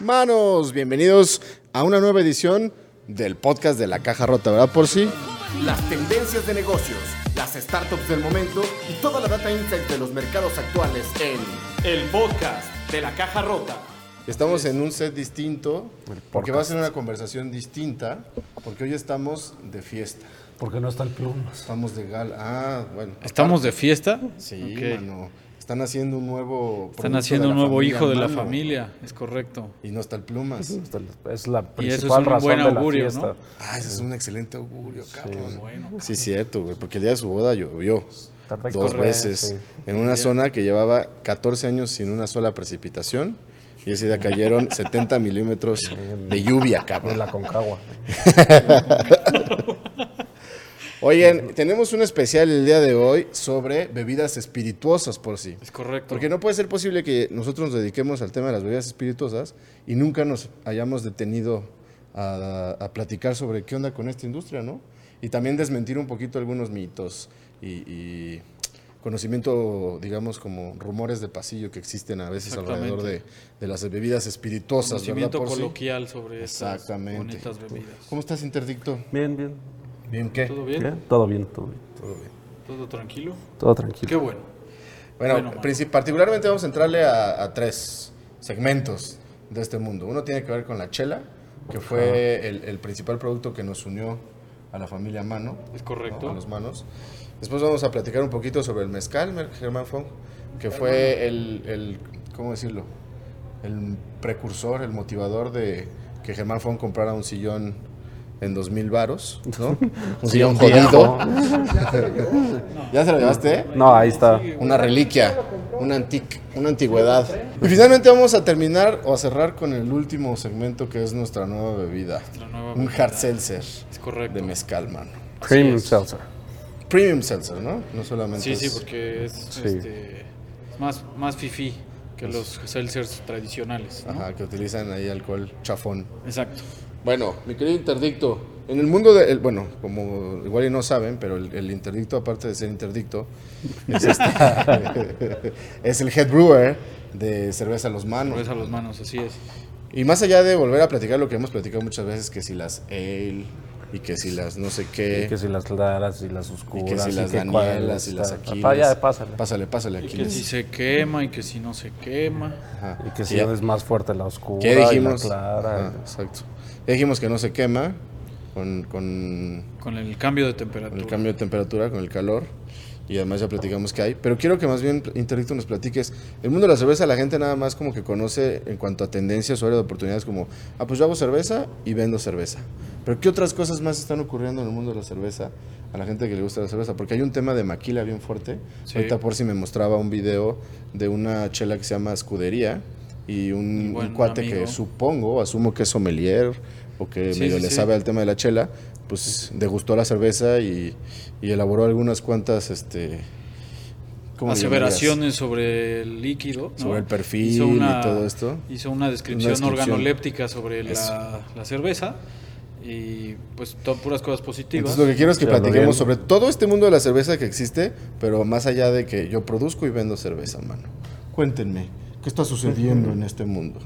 Manos, bienvenidos a una nueva edición del podcast de la caja rota, ¿verdad, por sí? Las tendencias de negocios, las startups del momento y toda la data insight de los mercados actuales en el podcast de la caja rota. Estamos en un set distinto, porque va a ser una conversación distinta, porque hoy estamos de fiesta. Porque no está el plumas. Estamos de gala. Ah, bueno. ¿Estamos de fiesta? Sí, Ok. mano. Están haciendo un nuevo. Están haciendo un nuevo hijo de la Mano. familia, es correcto. Y no está el plumas. Es la Y eso es principal un razón buen de la augurio, fiesta. ¿no? Ah, ese es un excelente augurio, cabrón. Bueno, Sí, cierto, güey, porque el día de su boda llovió dos veces sí. en una zona que llevaba 14 años sin una sola precipitación y ese día cayeron 70 milímetros de lluvia, De cabrón. la Concagua. Oigan, tenemos un especial el día de hoy sobre bebidas espirituosas por sí. es correcto. Porque no puede ser posible que nosotros nos dediquemos al tema de las bebidas espirituosas y nunca nos hayamos detenido a, a platicar sobre qué onda con esta industria, ¿no? Y también desmentir un poquito algunos mitos y, y conocimiento, digamos, como rumores de pasillo que existen a veces alrededor de, de las bebidas espirituosas, ¿verdad? Conocimiento sí? coloquial sobre estas bonitas bebidas. ¿Cómo estás, Interdicto? Bien, bien. ¿Bien qué? ¿Todo bien? Bien, Todo bien, todo bien. Todo bien. ¿Todo tranquilo? Todo tranquilo. Qué bueno. Bueno, Bueno, particularmente vamos a entrarle a, a tres segmentos de este mundo. Uno tiene que ver con la chela, que fue el, el principal producto que nos unió a la familia Mano. Es correcto. ¿no? A los Manos. Después vamos a platicar un poquito sobre el mezcal, Germán Fong, que fue el, el- ¿cómo decirlo? El precursor, el motivador de que Germán Fong comprara un sillón en 2000 varos, ¿no? Un sillón jodido. ¿Ya se lo llevaste? No, ahí está. Una reliquia, una antic, una antigüedad. Y finalmente vamos a terminar o a cerrar con el último segmento que es nuestra nueva bebida. Nuestra nueva un bebida. hard seltzer Es correcto. de mezcal, mano. Premium. Seltzer. Premium seltzer, ¿no? No solamente Sí, sí, porque es Sí. este, es más, más fifi que los seltzers tradicionales. ¿no? Ajá, que utilizan ahí alcohol chafón. Exacto. Bueno, mi querido interdicto, en el mundo de, el- bueno, como igual y no saben, pero el, el interdicto, aparte de ser interdicto, es, es el head brewer de cerveza Los Manos. Cerveza a los manos, así es. Y más allá de volver a platicar lo que hemos platicado muchas veces, que si las ale y que si las no sé qué, Y que si las claras y las y oscuras. que si las que Danielas y las Aquiles. Ah, ya, pásale. Pásale, pásale, Y que si se quema y que si no se quema. Ajá. Y que si ya- es más fuerte la oscura. ¿Qué y la dijimos? clara. Ajá, exacto. Ya dijimos que no se quema con, con, Con el cambio de con temperatura. el cambio de temperatura, con el calor. Y además ya platicamos que hay. Pero quiero que más bien, Interdicto, nos platiques. El mundo de la cerveza, la gente nada más como que conoce en cuanto a tendencias o área de oportunidades como, ah, pues yo hago cerveza y vendo cerveza. Pero ¿qué otras cosas más están ocurriendo en el mundo de la cerveza a la gente que le gusta la cerveza? Porque hay un tema de maquila bien fuerte. Sí. Ahorita por si me mostraba un video de una chela que se llama Escudería y un, cuate amigo. que supongo, asumo que es sommelier o que Sí, medio sí, le sí. sabe al tema de la chela, pues degustó la cerveza y, y elaboró algunas cuantas, este, aseveraciones sobre el líquido. ¿no? Sobre el perfil Hizo y una- todo esto. Hizo una descripción, descripción. organoléptica sobre la, la cerveza y pues to- puras cosas positivas. Entonces lo que quiero es que Sí, hablo platiquemos sobre todo este mundo de la cerveza que existe, pero más allá de que yo produzco y vendo cerveza, mano. Cuéntenme, ¿qué está sucediendo en este mundo?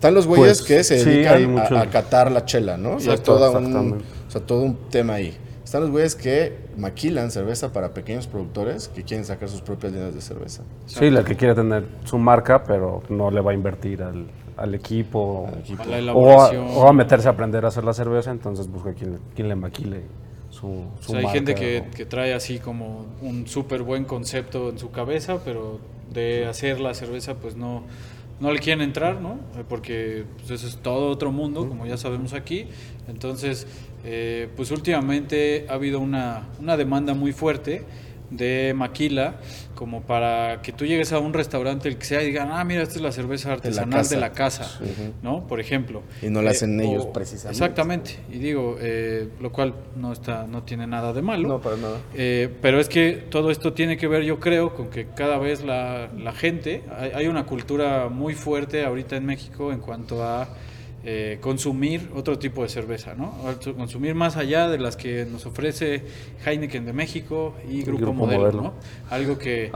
Están los güeyes Pues, que se dedican a- mucho- a, catar la chela, ¿no? Exacto, toda un, o sea, todo un tema ahí. Están los güeyes que maquilan cerveza para pequeños productores que quieren sacar sus propias líneas de cerveza. Sí, la que quiere tener su marca, pero no le va a invertir al, al equipo. a la Equipo. O a, o a meterse a aprender a hacer la cerveza, entonces busca quien, quien le maquile su, O sea, hay marca, gente que, o- que trae así como un súper buen concepto en su cabeza, pero de hacer la cerveza pues no, no le quieren entrar, ¿no? Eh, Porque pues, eso es todo otro mundo, como ya sabemos aquí. Entonces, eh, pues últimamente ha habido una, una demanda muy fuerte de maquila como para que tú llegues a un restaurante el que sea y digan, ah, mira, esta es la cerveza artesanal casa. de la casa, ¿no? Por ejemplo. Y no la Eh, hacen ellos o- precisamente. Exactamente. Y digo, eh, lo cual no está, no tiene nada de malo. No, para nada. Eh, pero es que todo esto tiene que ver, yo creo, con que cada vez la, la gente, hay, hay una cultura muy fuerte ahorita en México en cuanto a eh, consumir otro tipo de cerveza, ¿no? Consumir más allá de las que nos ofrece Heineken de México y Grupo, Grupo Modelo, Modelo. ¿no? Algo que,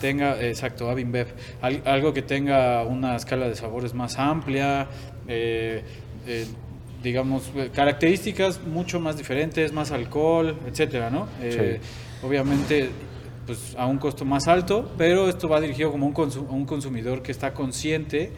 tenga, exacto, Abinbev, Al- algo que tenga una escala de sabores más amplia, eh, eh, digamos, eh, características mucho más diferentes, más alcohol, etcétera, ¿no? Obviamente, pues a un costo más alto, pero esto va dirigido como un a un consumidor que está consciente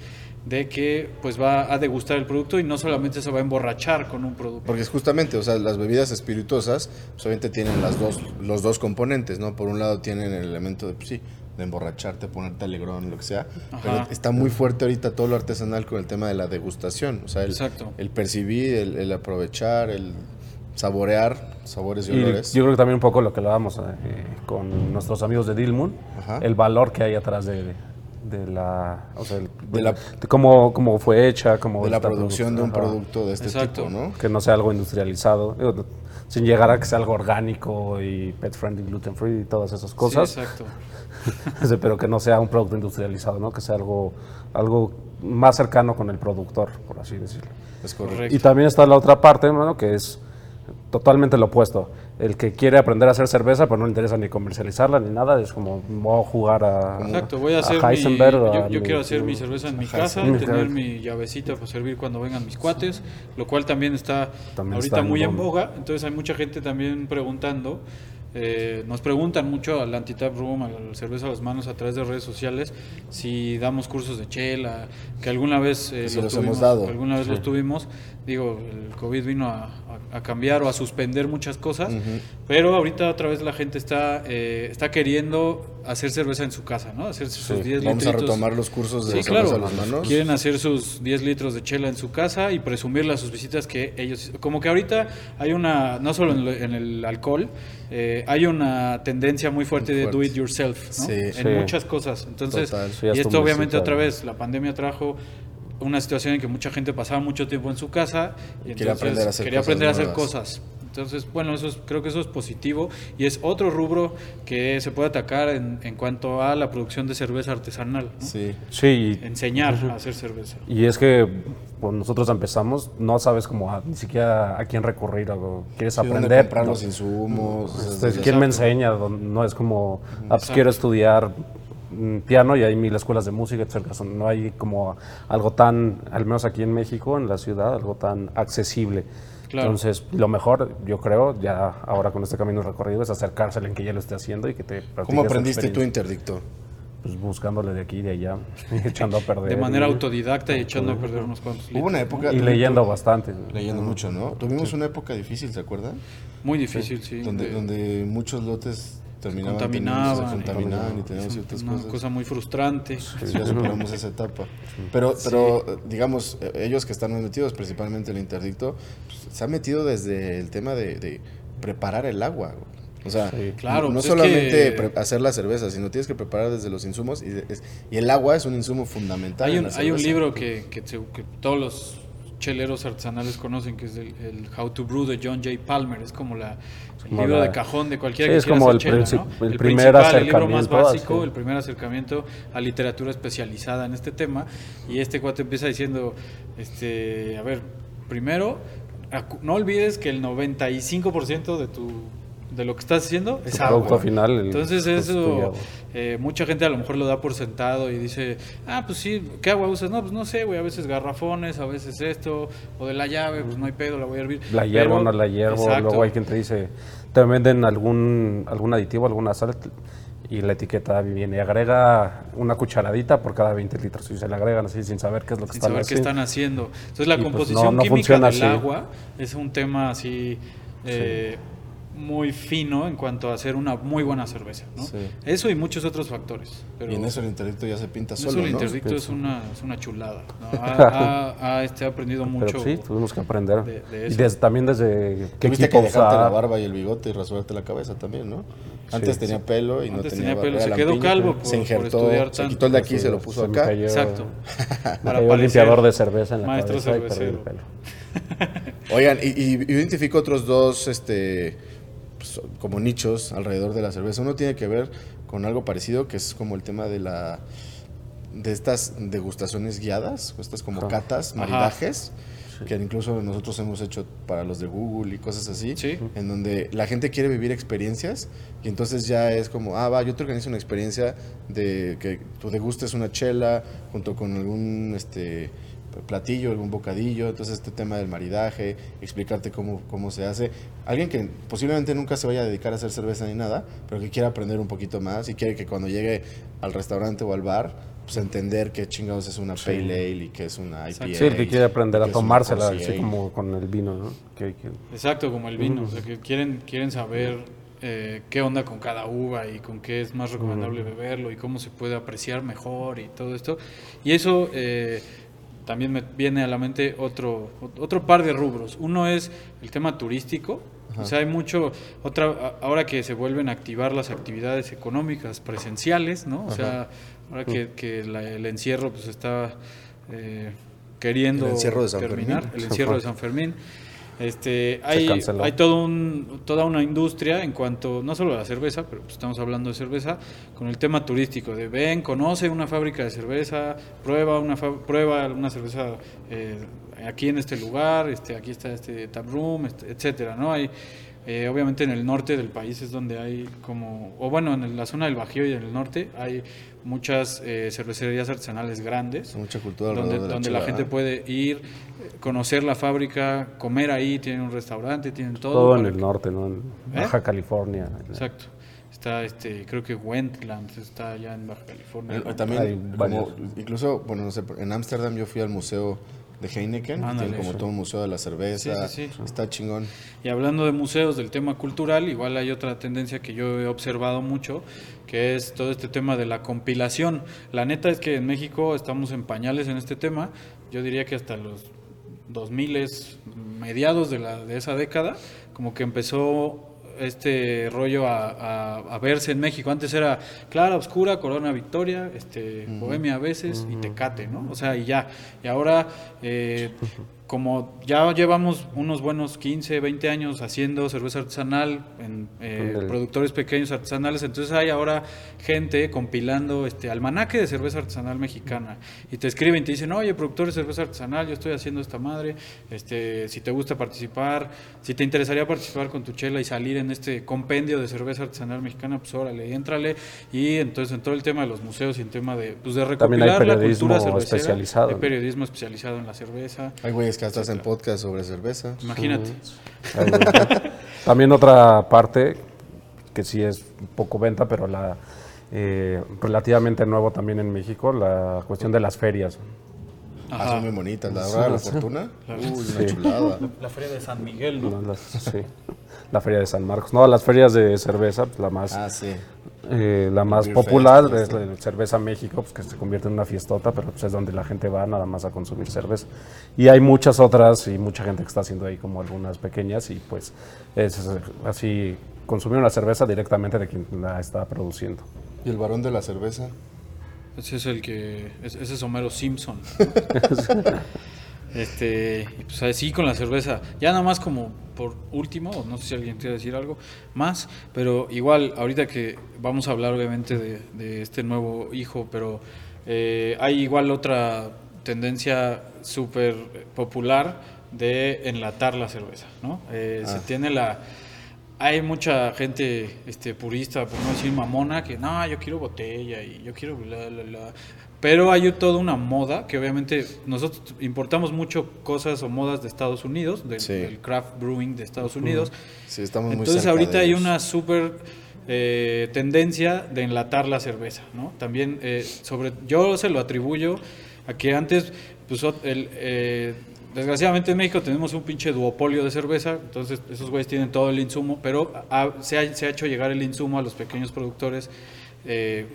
de que pues va a degustar el producto y no solamente se va a emborrachar con un producto. Porque es justamente, o sea, las bebidas espirituosas pues, obviamente tienen las dos, los dos componentes, ¿no? Por un lado tienen el elemento de, pues sí, de emborracharte, ponerte alegrón, lo que sea. Pero está muy fuerte ahorita todo lo artesanal con el tema de la degustación. O sea, el, Exacto. el percibir, el, el aprovechar, el saborear sabores y Y olores. yo creo que también un poco lo que hablábamos eh, con nuestros amigos de Dilmun, Ajá. el valor que hay atrás de, de la, o sea, el- De la- de cómo, cómo fue hecha, cómo de la producción de un Ajá. producto de este Exacto. tipo, ¿no? que no sea algo industrializado, digo, sin llegar a que sea algo orgánico y pet friendly, gluten free y todas esas cosas, Sí, exacto. Pero que no sea un producto industrializado, ¿no? que sea algo, algo más cercano con el productor, por así decirlo. Es correcto. Correcto. Y también está la otra parte, ¿no? que es totalmente lo opuesto. El que quiere aprender a hacer cerveza, pero no le interesa ni comercializarla ni nada, es como voy a jugar a, Exacto, voy a hacer mi, Heisenberg, yo, a yo mi- quiero hacer mi cerveza en mi a casa, Heisenberg. tener mi llavecita para servir cuando vengan mis cuates, lo cual también está También ahorita está en muy en boga. entonces hay mucha gente también preguntando, eh, nos preguntan mucho al Antitap Room, al Cerveza a las Manos a través de redes sociales, si damos cursos de chela, que alguna vez eh, los los hemos tuvimos, dado. alguna vez los tuvimos, digo, el COVID vino a, a- a cambiar o a suspender muchas cosas, pero ahorita otra vez la gente está, eh, está queriendo hacer cerveza en su casa, ¿no? Hacer sus 10 Vamos a retomar los cursos de Sí, claro. a las manos. Quieren hacer sus 10 litros de chela en su casa y presumirle a sus visitas que ellos... Como que ahorita hay una, no solo en, lo- en el alcohol, eh, hay una tendencia muy fuerte Muy de do it yourself, ¿no? Sí. En Sí. muchas cosas. Entonces, Total. Sí, y esto obviamente otra vez, la pandemia trajo una situación en que mucha gente pasaba mucho tiempo en su casa y Quería entonces aprender a hacer quería cosas aprender a hacer cosas. Entonces, bueno, eso es- creo que eso es positivo y es otro rubro que se puede atacar en, en cuanto a la producción de cerveza artesanal. ¿no? Sí. Sí, Enseñar a hacer cerveza. Y es que cuando nosotros empezamos, no sabes cómo a- ni siquiera a quién recurrir o quieres Sí, aprender. comprar los insumos. Este, ¿Quién me enseña? No es como, ah, pues quiero estudiar piano y hay mil escuelas de música, etcétera. No hay como algo tan, al menos aquí en México, en la ciudad, algo tan accesible. Claro. Entonces, lo mejor, yo creo, ya ahora con este camino recorrido, es acercársele en que ya lo esté haciendo y que te ¿Cómo aprendiste tu interdicto? Pues buscándole de aquí y de allá, echando a perder. De manera y- autodidacta y echando a perder unos cuantos Hubo una época... Y leyendo bastante. Leyendo mucho, ¿no? Tuvimos una época difícil, ¿se acuerdan? ¿no? Muy difícil, sí. donde, de- donde muchos lotes terminaban contaminaban. teniendo- se contaminaban y y- tenían ciertas una cosas. cosa muy frustrante. Ya superamos esa etapa. Pero, pero digamos, eh, ellos que están más metidos, principalmente el interdicto, pues, se han metido desde el tema de, de preparar el agua. O sea, Claro, no pues es solamente que- hacer la cerveza, sino tienes que preparar desde los insumos y, es- y el agua es un insumo fundamental. Hay en un, la hay un cerveza. libro que, que, todos los cheleros artesanales conocen, que es el, el How to Brew de John J. Palmer. Es como la, el libro la- de cajón de cualquiera Sí, que es como el chela, ¿no? el primer principal, el libro más acercamiento, básico, así. el primer acercamiento a literatura especializada en este tema. Y este cuate empieza diciendo, este, a ver, primero, no olvides que el 95% de tu de lo que estás haciendo es agua. producto final, el- Entonces pues, eso, eh, mucha gente a lo mejor lo da por sentado y dice, ah, pues sí, ¿qué agua usas? No, pues no sé, güey, a veces garrafones, a veces esto, o de la llave, pues no hay pedo, la voy a hervir. La hiervo, Pero- no la hiervo. Exacto. Luego hay quien te dice, te venden algún, algún aditivo, alguna sal y la etiqueta viene y agrega una cucharadita por cada 20 litros. Y se le agregan así sin saber qué es lo que sin están saber qué haciendo. están haciendo. Entonces la Y, pues, composición no- no química del así. agua es un tema así eh, muy fino en cuanto a hacer una muy buena cerveza. ¿no? Sí. Eso y muchos otros factores. Pero Y en eso el interdicto ya se pinta eso solo, el ¿no? interdicto es una, es una chulada. ¿no? Ha, ha- ha, este, aprendido mucho. Pero sí, tuvimos que aprender. de- de y eso. desde- también desde qué Tuviste que dejarte la barba y el bigote y rasurarte la cabeza también, ¿no? Antes Sí, tenía pelo y no Antes tenía, tenía pelo, se quedó calvo por- se por injertó, estudiar se tanto. quitó el de aquí y se lo puso Se me acá. cayó- Exacto. me Para cayó un limpiador de cerveza en la maestro cabeza y perdí el pelo. Oigan, y, y identifico otros dos, este, pues, como nichos alrededor de la cerveza. Uno tiene que ver con algo parecido, que es como el tema de la de estas degustaciones guiadas, estas como catas, maridajes, que incluso nosotros hemos hecho para los de Google y cosas así, Sí. en donde la gente quiere vivir experiencias y entonces ya es como, ah, va, yo te organizo una experiencia de que tú degustes una chela junto con algún este platillo, algún bocadillo, entonces este tema del maridaje, explicarte cómo, cómo se hace. Alguien que posiblemente nunca se vaya a dedicar a hacer cerveza ni nada, pero que quiera aprender un poquito más y quiere que cuando llegue al restaurante o al bar, pues entender qué chingados es una pale ale y qué es una IPA. Sí, que quiere aprender a tomársela, así como con el vino, ¿no? Que- que- Exacto, como el vino, o sea, que quieren, quieren saber eh, qué onda con cada uva y con qué es más recomendable beberlo y cómo se puede apreciar mejor y todo esto. Y eso eh, también me viene a la mente otro, otro par de rubros. Uno es el tema turístico. O sea, hay mucho, otra, ahora que se vuelven a activar las actividades económicas presenciales, ¿no? O sea, ahora que, que la- el encierro pues está eh, queriendo El terminar, Fermín. el encierro de San Fermín. Este, hay, hay todo un, toda una industria en cuanto, no solo a la cerveza, pero pues estamos hablando de cerveza, con el tema turístico, de ven, conoce una fábrica de cerveza, prueba una, prueba una cerveza eh, aquí en este lugar, este, aquí está este tap room, este, etcétera, ¿no? Hay, eh, obviamente en el norte del país es donde hay como, o bueno, en la zona del Bajío y en el norte hay muchas eh, cervecerías artesanales grandes Mucha cultura donde, de la donde la gente puede ir, conocer la fábrica, comer ahí, tienen un restaurante, tienen todo. todo en el que- norte, ¿no? En ¿Eh? Baja California. Exacto. Está, este, creo que Wentlands está allá en Baja California. Eh, También, Hay como- varios. incluso, bueno, no sé, en Ámsterdam yo fui al museo de Heineken, Ándale, tiene como sí. todo un museo de la cerveza, Sí, sí, sí. está chingón. Y hablando de museos, del tema cultural, igual hay otra tendencia que yo he observado mucho, que es todo este tema de la compilación. La neta es que en México estamos en pañales en este tema. Yo diría que hasta los 2000 mediados de, la, de esa década, como que empezó este rollo a, a- a verse en México. Antes era Clara, Oscura, Corona Victoria, este, Bohemia a veces y Tecate, ¿no? O sea, y ya. Y ahora, eh, como ya llevamos unos buenos 15, 20 años haciendo cerveza artesanal en eh, productores pequeños artesanales, entonces hay ahora gente compilando este almanaque de cerveza artesanal mexicana. Y te escriben y te dicen, oye, productor de cerveza artesanal, yo estoy haciendo esta madre, este, si te gusta participar, si te interesaría participar con tu chela y salir en este compendio de cerveza artesanal mexicana, pues órale, éntrale y entonces en todo el tema de los museos y en tema de, pues, de También hay recopilar la periodismo cultura cervecera, especializado, hay periodismo especializado en la cerveza, Hay güeyes que hasta hacen podcast sobre cerveza. imagínate. También otra parte que sí es un poco venta, pero la eh, relativamente nuevo también en México, la cuestión de las ferias. Ah, son muy bonitas. La de la fortuna. Uy, una chulada. La feria de San Miguel, ¿no? ¿no? Las- sí. La feria de San Marcos. No, las ferias de cerveza, pues, la más, Ah, sí. Eh, la más Beer popular Fest, es la Cerveza México, pues, que se convierte en una fiestota, pero pues, es donde la gente va nada más a consumir cerveza. Y hay muchas otras y mucha gente que está haciendo ahí como algunas pequeñas y pues es así consumir una cerveza directamente de quien la está produciendo. ¿Y el varón de la cerveza? Ese es el que. es- Ese es Homero Simpson. este. Pues así con la cerveza. Ya nada más como por último, no sé si alguien quiere decir algo más, pero igual, ahorita que vamos a hablar obviamente de, de este nuevo hijo, pero eh, hay igual otra tendencia súper popular de enlatar la cerveza, ¿no? Eh, Se Ah. tiene la hay mucha gente este, purista, por no decir mamona, que no, yo quiero botella y yo quiero bla, bla, bla. Pero hay toda una moda que obviamente nosotros importamos mucho cosas o modas de Estados Unidos, del, Sí. del craft brewing de Estados Unidos. Sí, estamos muy Entonces ahorita hay una súper eh, tendencia de enlatar la cerveza, ¿no? También eh, sobre, yo se lo atribuyo a que antes, pues el, eh, desgraciadamente en México tenemos un pinche duopolio de cerveza, entonces esos güeyes tienen todo el insumo, pero ha- se, ha, se ha hecho llegar el insumo a los pequeños productores. Eh,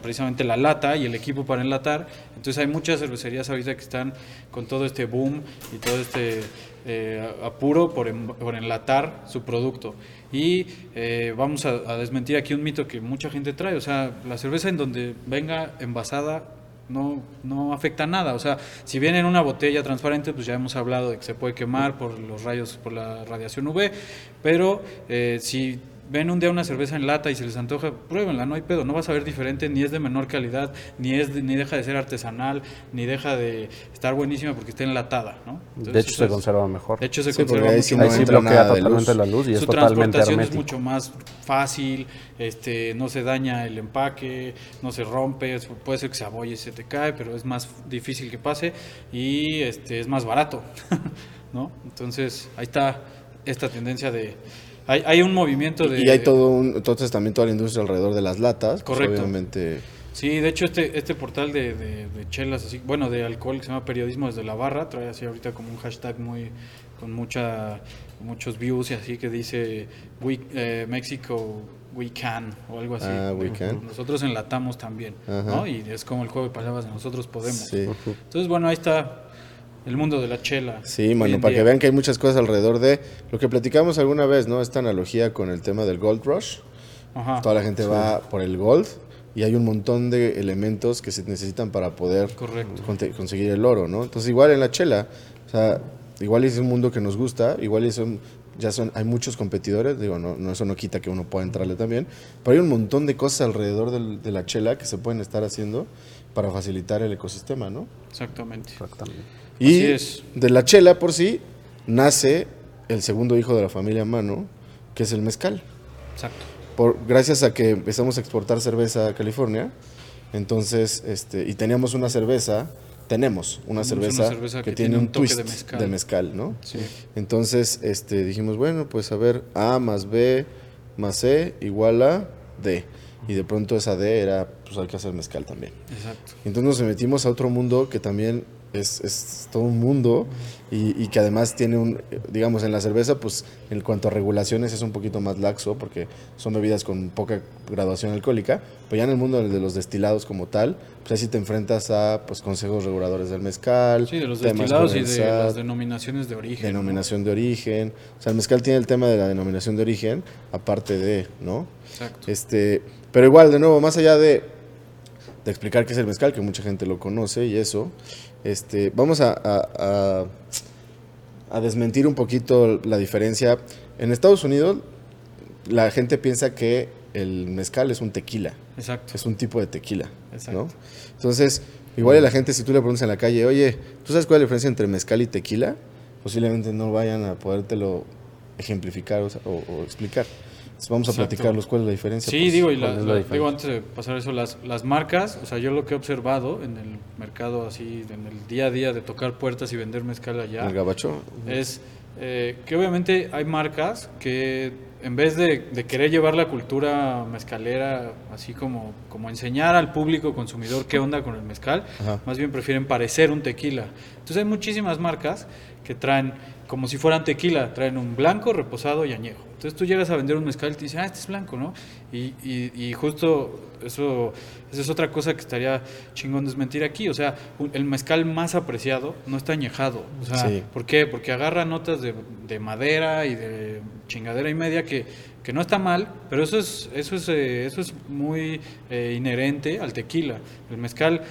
precisamente la lata y el equipo para enlatar. Entonces hay muchas cervecerías ahorita que están con todo este boom y todo este eh, apuro por, por enlatar su producto. Y eh, vamos a, desmentir aquí un mito que mucha gente trae. O sea, la cerveza en donde venga envasada no, no afecta nada. O sea, si viene en una botella transparente, pues ya hemos hablado de que se puede quemar por los rayos, por la radiación UV. Pero si ven un día una cerveza en lata y se les antoja, pruébenla, no hay pedo, no vas a ver diferente, ni es de menor calidad, ni es de- ni deja de ser artesanal, ni deja de estar buenísima porque está enlatada, ¿no? De hecho, se conserva mejor. de hecho se Sí, conserva ahí mucho sí no sí bloquea totalmente luz. la luz y es su totalmente transportación es mucho más fácil, este, no se daña el empaque, no se rompe, es- puede ser que se abolle y se te cae, pero es más difícil que pase y este, es más barato, ¿no? Entonces ahí está esta tendencia de... Hay, hay un movimiento de... Y hay todo un, entonces también toda la industria alrededor de las latas. pues, Correcto. obviamente. Sí, de hecho este, este portal de, de- de chelas, así, bueno, de alcohol que se llama Periodismo desde la Barra, trae así ahorita como un hashtag muy con mucha muchos views y así que dice we, eh, México we can o algo así. Ah, we can. Nosotros enlatamos también, Ajá. ¿no? Y es como el juego de palabras de nosotros podemos. Sí. Entonces, bueno, ahí está el mundo de la chela. Sí, mano, para que vean que hay muchas cosas alrededor de lo que platicamos alguna vez, ¿no? Esta analogía con el tema del Gold Rush. Ajá. Toda la gente va por el gold y hay un montón de elementos que se necesitan para poder conseguir el oro, ¿no? Entonces, igual en la chela, o sea, igual es un mundo que nos gusta, igual es un- ya son, hay muchos competidores, digo, no, no, eso no quita que uno pueda entrarle también, pero hay un montón de cosas alrededor del- de la chela que se pueden estar haciendo para facilitar el ecosistema, ¿no? Exactamente. Exactamente. Y Así es. de la chela por sí nace el segundo hijo de la familia Mano, que es el mezcal. Exacto. Por, gracias a que empezamos a exportar cerveza a California, entonces, este, y teníamos una cerveza, tenemos una Tenemos cerveza, una cerveza que, que tiene tiene un toque twist de de mezcal. mezcal, ¿no? Sí. Entonces, este, dijimos, bueno, pues a ver, A más B más C igual a D. Y de pronto esa D era, pues hay que hacer mezcal también. Exacto. Entonces nos metimos a otro mundo que también es, es todo un mundo y, y que además tiene un, digamos, en la cerveza, pues en cuanto a regulaciones es un poquito más laxo porque son bebidas con poca graduación alcohólica, pero ya en el mundo de los destilados como tal, pues ahí sí te enfrentas a pues consejos reguladores del mezcal, Sí, de los destilados y de las denominaciones de origen. ¿no? denominación de origen. O sea, el mezcal tiene el tema de la denominación de origen, aparte de, ¿no? Exacto. Este, pero igual, de nuevo, más allá de, de explicar qué es el mezcal, que mucha gente lo conoce y eso, este, vamos a, a- a- a desmentir un poquito la diferencia. En Estados Unidos, la gente piensa que el mezcal es un tequila, Exacto. es un tipo de tequila, Exacto. ¿no? Entonces, igual a la gente, si tú le preguntas en la calle, oye, ¿tú sabes cuál es la diferencia entre mezcal y tequila? Posiblemente no vayan a podértelo ejemplificar o, sea, o- o explicar. Vamos a Exacto. platicarlos cuál es la diferencia. Sí, pues. digo, y ¿cuál la- la la- digo antes de pasar eso, las, las marcas, o sea, yo lo que he observado en el mercado así, en el día a día de tocar puertas y vender mezcal allá, El gabacho. es eh, que obviamente hay marcas que en vez de, de querer llevar la cultura mezcalera, así como, como enseñar al público consumidor qué onda con el mezcal, Ajá. más bien prefieren parecer un tequila. Entonces hay muchísimas marcas que traen como si fueran tequila, traen un blanco, reposado y añejo. Entonces tú llegas a vender un mezcal y te dicen, ah, este es blanco, ¿no? Y, y, y justo eso, esa es otra cosa que estaría chingón desmentir aquí. O sea, un- el mezcal más apreciado no está añejado. O sea, Sí. ¿por qué? Porque agarra notas de, de madera y de chingadera y media que, que no está mal, pero eso es, eso es, eh, eso es muy eh, inherente al tequila. El mezcal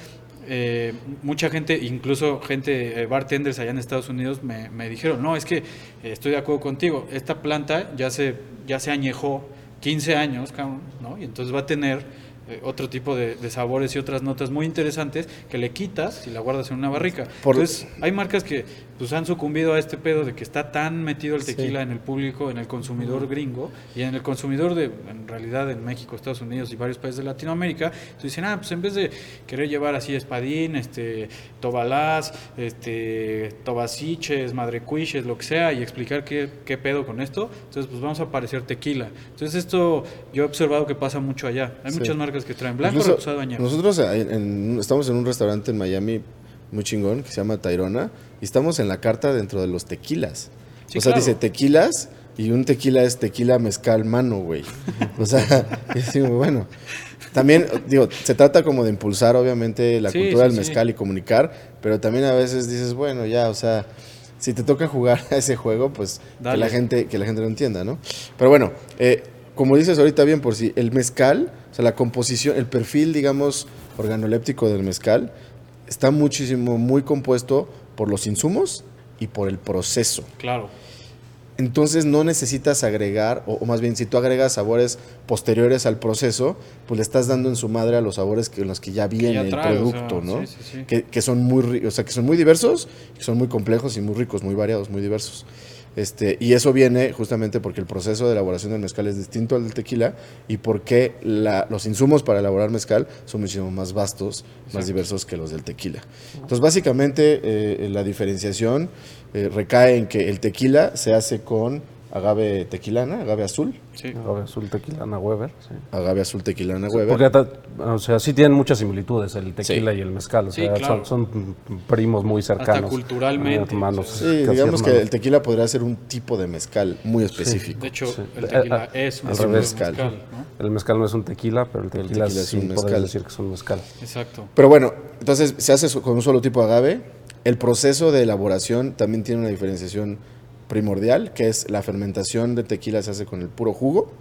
eh, mucha gente, incluso gente, eh, bartenders allá en Estados Unidos, me, dijeron, no, es que eh, estoy de acuerdo contigo, esta planta ya se, ya se añejó 15 años, ¿no? Y entonces va a tener eh, otro tipo de, de sabores y otras notas muy interesantes que le quitas y la guardas en una barrica. Por- Entonces, hay marcas que pues han sucumbido a este pedo de que está tan metido el Sí. tequila en el público, en el consumidor gringo y en el consumidor de, en realidad en México, Estados Unidos y varios países de Latinoamérica, entonces dicen, ah, pues en vez de querer llevar así espadín, este, tobalás, este, tobasiches, madrecuiches, lo que sea, y explicar qué, qué pedo con esto, entonces pues vamos a parecer tequila. Entonces esto yo he observado que pasa mucho allá. Hay Sí. muchas marcas que traen blanco, Incluso reposado, añejo. nosotros en- en- estamos en un restaurante en Miami muy chingón que se llama Tairona y estamos en la carta dentro de los tequilas. Sí, o sea, claro. dice tequilas y un tequila es tequila mezcal mano, güey. O sea, digo, bueno. También, digo, se trata como de impulsar, obviamente, la Sí, cultura sí, del mezcal y comunicar, pero también a veces dices, bueno, ya, o sea, si te toca jugar a ese juego, pues que la gente que la gente lo entienda, ¿no? Pero bueno, eh, como dices ahorita bien, por si el mezcal, o sea, la composición, el perfil, digamos, organoléptico del mezcal, está muchísimo, muy compuesto por los insumos y por el proceso. Claro. entonces no necesitas agregar, o, o más bien si tú agregas sabores posteriores al proceso, pues le estás dando en su madre a los sabores que, en los que ya viene el o producto, sea, ¿no? sí, sí, sí. Que, que son muy, o sea, que son muy diversos, que son muy complejos y muy ricos, muy variados, muy diversos. Este, y eso viene justamente porque el proceso de elaboración del mezcal es distinto al del tequila y porque la- los insumos para elaborar mezcal son muchísimo más vastos, más diversos que los del tequila. Entonces, básicamente, eh, la diferenciación eh, recae en que el tequila se hace con agave tequilana, agave azul, Sí. Agave azul tequilana Weber. sí. agave azul tequilana Weber. Porque, o sea, sí tienen muchas similitudes el tequila Sí. y el mezcal. O Sí, sea, claro. son, son primos muy cercanos. culturalmente, Hermanos, Sí, digamos que el tequila podría ser un tipo de mezcal muy específico. De hecho, Sí. el Eh, tequila eh, es un tipo de mezcal, ¿no? El mezcal no es un tequila, pero el tequila, tequila es un mezcal. decir que es un mezcal. Exacto. Pero bueno, entonces se hace con un solo tipo de agave. El proceso de elaboración también tiene una diferenciación primordial, que es la fermentación de tequila se hace con el puro jugo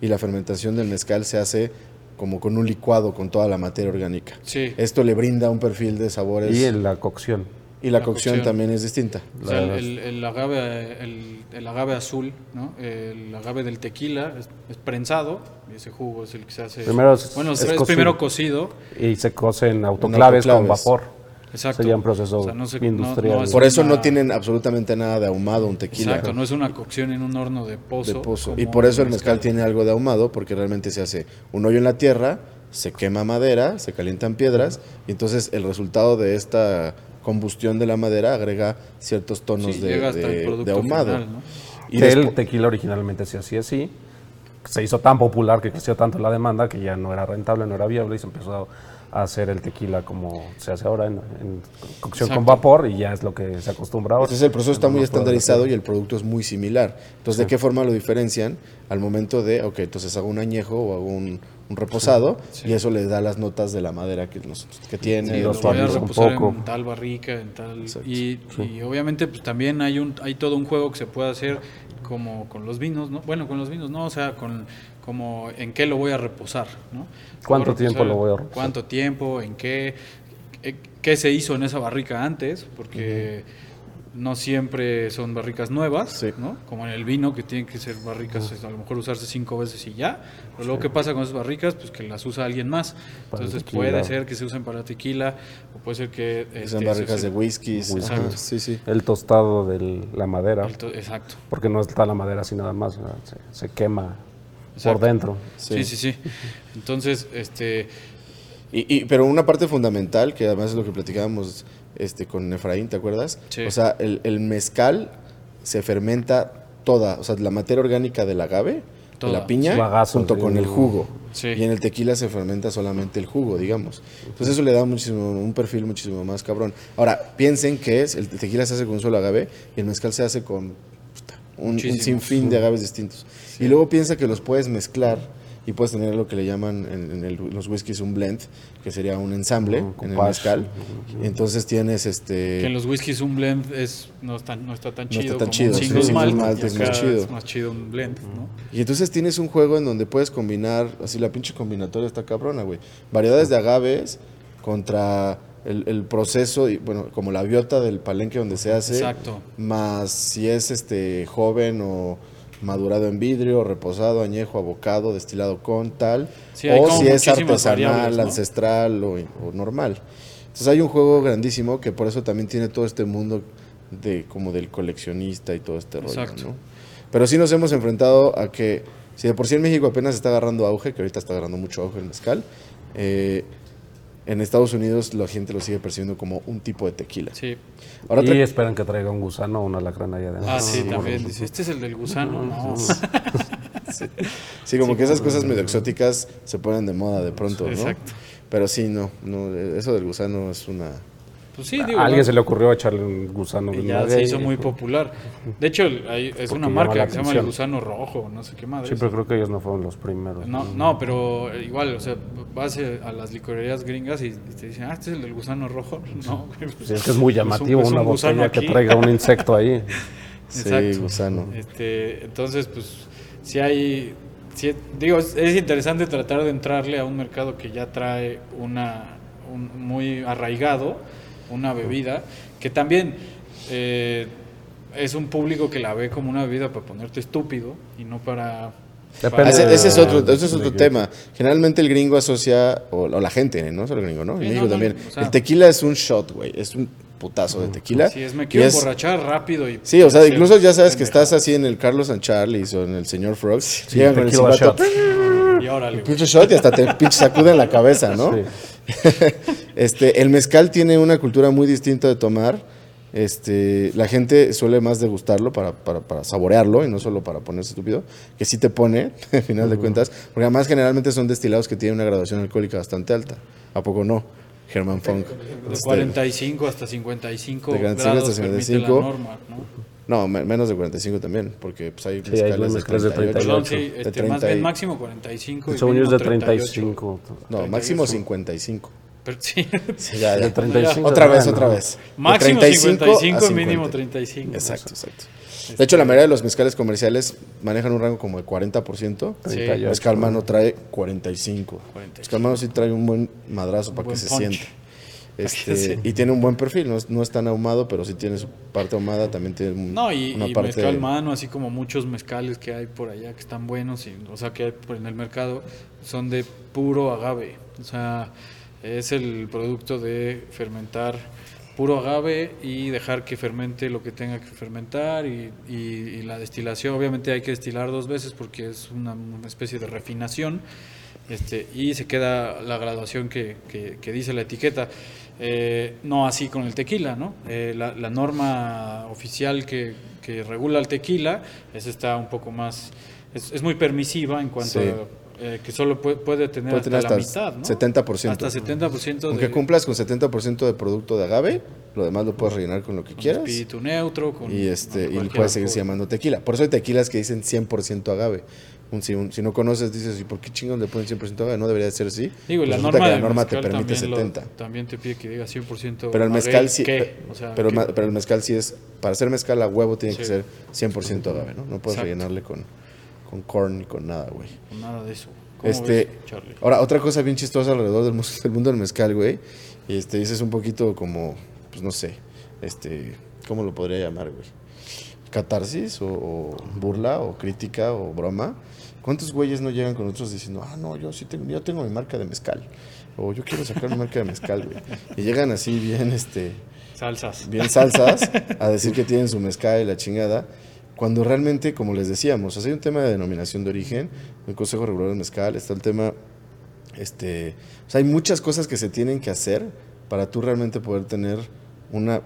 y la fermentación del mezcal se hace como con un licuado con toda la materia orgánica. Sí. Esto le brinda un perfil de sabores Y y, en la cocción. la, la cocción, cocción. también es distinta. O sea, el, La- el- el agave, el, el agave azul, ¿no? El agave del tequila es, es prensado y ese jugo es el que se hace. Primero es- bueno, es primero cocido. Y se cose en autoclaves, con autoclaves. vapor. Exacto. Sería un proceso O sea, no se- no- industrial. no es Por eso no tienen absolutamente nada de ahumado un tequila. Exacto, no es una cocción en un horno de pozo. de pozo. Y por eso el mezcal tiene algo de ahumado, porque realmente se hace un hoyo en la tierra, se quema madera, se calientan piedras, y entonces el resultado de esta combustión de la madera agrega ciertos tonos Sí, de, llega hasta el de- producto de ahumado. final, ¿no? Y Que el tequila originalmente se hacía así. Se hizo tan popular que creció tanto la demanda que ya no era rentable, no era viable y se empezó a hacer el tequila como se hace ahora en, en cocción con vapor y ya es lo que se acostumbra ahora. Entonces el proceso está No muy estandarizado y el producto es muy similar. Entonces, ¿de qué forma lo diferencian? Al momento de, ok, entonces hago un añejo o hago un, un reposado Sí. y eso le da las notas de la madera que, nosotros, que tiene. Sí, Y lo los voy a suaviza un reposar poco. en tal barrica, en tal... Y, y obviamente pues también hay un hay todo un juego que se puede hacer como con los vinos, ¿no? Bueno, con los vinos no, o sea, con como en qué lo voy a reposar, ¿no? ¿Cuánto tiempo lo voy a reposar? ¿Cuánto tiempo? ¿En qué? eh, ¿Qué se hizo en esa barrica antes? Porque no siempre son barricas nuevas, Sí. ¿no? Como en el vino, que tienen que ser barricas, a lo mejor usarse cinco veces y ya. Pero luego, ¿qué pasa con esas barricas? Pues que las usa alguien más. Para Entonces tequila. puede ser que se usen para tequila, o puede ser que... Este, barricas de usen-. Whisky. Ajá, sí, sí. El tostado de la madera, el to- Exacto. porque no está la madera así nada más, se, se quema Exacto. por dentro. Sí, sí, sí. Entonces, este... Y, y- pero una parte fundamental, que además es lo que platicábamos este, con Efraín, ¿te acuerdas? Sí. O sea, el, el mezcal se fermenta toda, o sea, la materia orgánica del agave, de la piña, sí. Bagazo, junto sí. con el jugo. Sí. Y en el tequila se fermenta solamente el jugo, digamos. Entonces eso le da muchísimo, un perfil muchísimo más cabrón. Ahora, piensen que es, el tequila se hace con un solo agave y el mezcal se hace con puta, un, un sinfín de agaves distintos. Y luego piensa que los puedes mezclar y puedes tener lo que le llaman en, en el- los whiskies un blend, que sería un ensamble Un en el mezcal. Y entonces tienes este... Que en los whiskies un blend es, no, está, no está tan No está chido tan como chido, un sí, single un malt. single malt y es más chido. Es más chido un blend, ¿no? Y entonces tienes un juego en donde puedes combinar, así la pinche combinatoria está cabrona, güey. Variedades de agaves contra el, el proceso, y bueno, como la biota del palenque donde se hace. Exacto. Más si es este joven o madurado en vidrio, reposado, añejo, abocado, destilado con tal. Sí, o si es artesanal, ancestral o, o normal. Entonces hay un juego grandísimo que por eso también tiene todo este mundo de como del coleccionista y todo este rollo, Exacto. ¿no? Pero sí nos hemos enfrentado a que, si de por sí en México apenas está agarrando auge, que ahorita está agarrando mucho auge el mezcal, eh, en Estados Unidos la gente lo sigue percibiendo como un tipo de tequila. Sí. Ahora y esperan que traiga un gusano o una lacrana allá adentro. Ah, sí, No, también. Dice, este es el del gusano. No. sí, como que esas cosas medio exóticas se ponen de moda de pronto, ¿no? Exacto. Pero sí, no, no, eso del gusano es una... Pues sí, digo. A alguien ¿no? se le ocurrió echarle un gusano Y ya se hizo muy popular. De hecho, hay- es Porque una marca que se llama el gusano rojo, no sé qué madre. Sí, pero creo que ellos no fueron los primeros. No, no, pero igual, o sea, vas a las licorerías gringas y te dicen, ah, este es el del gusano rojo. No, güey, Pues es que es muy llamativo es un una gusano botella que traiga un insecto ahí. Sí, gusano. Este, entonces, pues, si hay, sí, digo, es, es interesante tratar de entrarle a un mercado que ya trae una, un- muy arraigado, una bebida, que también, eh, es un público que la ve como una bebida para ponerte estúpido y no para... Ese, es otro, ese es otro tema. Generalmente el gringo asocia, o, o la gente, no solo el gringo, ¿no? En Sí, México no, no, también. o sea- el tequila es un shot, güey. Es un putazo de tequila. Si es me quiero es- emborrachar rápido y... Sí, o sea, incluso ya sabes que estás así en el Carlos and Charlie's o en el señor Frog. llegan con el silbato, shot. Y órale, pinche shot y hasta te pinche sacuden la cabeza, ¿no? Sí. Este, el mezcal tiene una cultura muy distinta de tomar. Este, la gente suele más degustarlo para, para, para saborearlo y no solo para ponerse estúpido, que sí te pone, al final de cuentas, porque además generalmente son destilados que tienen una graduación alcohólica bastante alta. ¿A poco no? Herman Funk. De Este, 45 hasta 55 De 45 grados hasta permite 55. la norma, ¿no? No, me- menos de 45 también, porque pues, hay Sí, hay mezcales mezcales de de 38. Perdón, 38. sí, De este, más 30 y- bien máximo 45 y Según yo es de 38. 35. No, máximo 55. Pero sí, Sí, ya, ya. De 35. Otra vez, bueno. otra vez. De máximo 35 a 55 y 50. mínimo 35. Exacto, exacto. De hecho, la mayoría de los mezcales comerciales manejan un rango como de 40%. Sí. 38. Mezcal Mano trae 45. 45. Mezcal Mano sí trae un buen madrazo para que buen se punch. siente. Este, Sí. Y tiene un buen perfil, no es, no es tan ahumado, pero sí tiene su parte ahumada, también tiene un- No, y, una y parte... mezcal mano, así como muchos mezcales que hay por allá que están buenos, y, o sea, que hay en el mercado, son de puro agave. O sea, es el producto de fermentar puro agave y dejar que fermente lo que tenga que fermentar y, y- y la destilación, obviamente hay que destilar dos veces porque es una, una especie de refinación este, y se queda la graduación que, que- que dice la etiqueta. Eh, no así con el tequila, ¿no? Eh, la, la norma oficial que, que regula el tequila es está un poco más, es, es muy permisiva en cuanto Sí. a eh, que solo puede, puede tener Puede hasta, tener la mitad, ¿no? 70%. Hasta 70% de Aunque cumplas con 70% de producto de agave, lo demás lo puedes rellenar con lo que con quieras. espíritu neutro, con y este y cualquier puede seguir llamando tequila. Por eso hay tequilas que dicen 100% agave. Un- si, un- si no conoces, dices, ¿y por qué chingón le ponen 100% agave? No debería de ser así. Digo, Pues la norma, que la norma te permite también lo- 70. también te pide que diga 100% Pero el mezcal sí, pero, ¿qué? ma- pero el mezcal sí es, para hacer mezcal a huevo tiene que ser 100% agave, ¿no? No puedes Exacto. rellenarle con, con corn ni con nada, güey. Nada de eso. ¿Cómo Este, ves, Charlie? ahora, otra cosa bien chistosa alrededor del, mundo del mezcal, güey. Y este, dices un poquito como, pues no sé, este, ¿cómo lo podría llamar, güey? Catarsis o, o burla o crítica o broma. ¿Cuántos güeyes no llegan con otros diciendo, ah, no, yo sí tengo, yo tengo mi marca de mezcal? O yo quiero sacar mi marca de mezcal, güey. Y llegan así bien, este, Salsas. bien salsas a decir que tienen su mezcal y la chingada, cuando realmente, como les decíamos, hay un tema de denominación de origen, el Consejo Regulador del Mezcal, está el tema, este, o sea, hay muchas cosas que se tienen que hacer para tú realmente poder tener una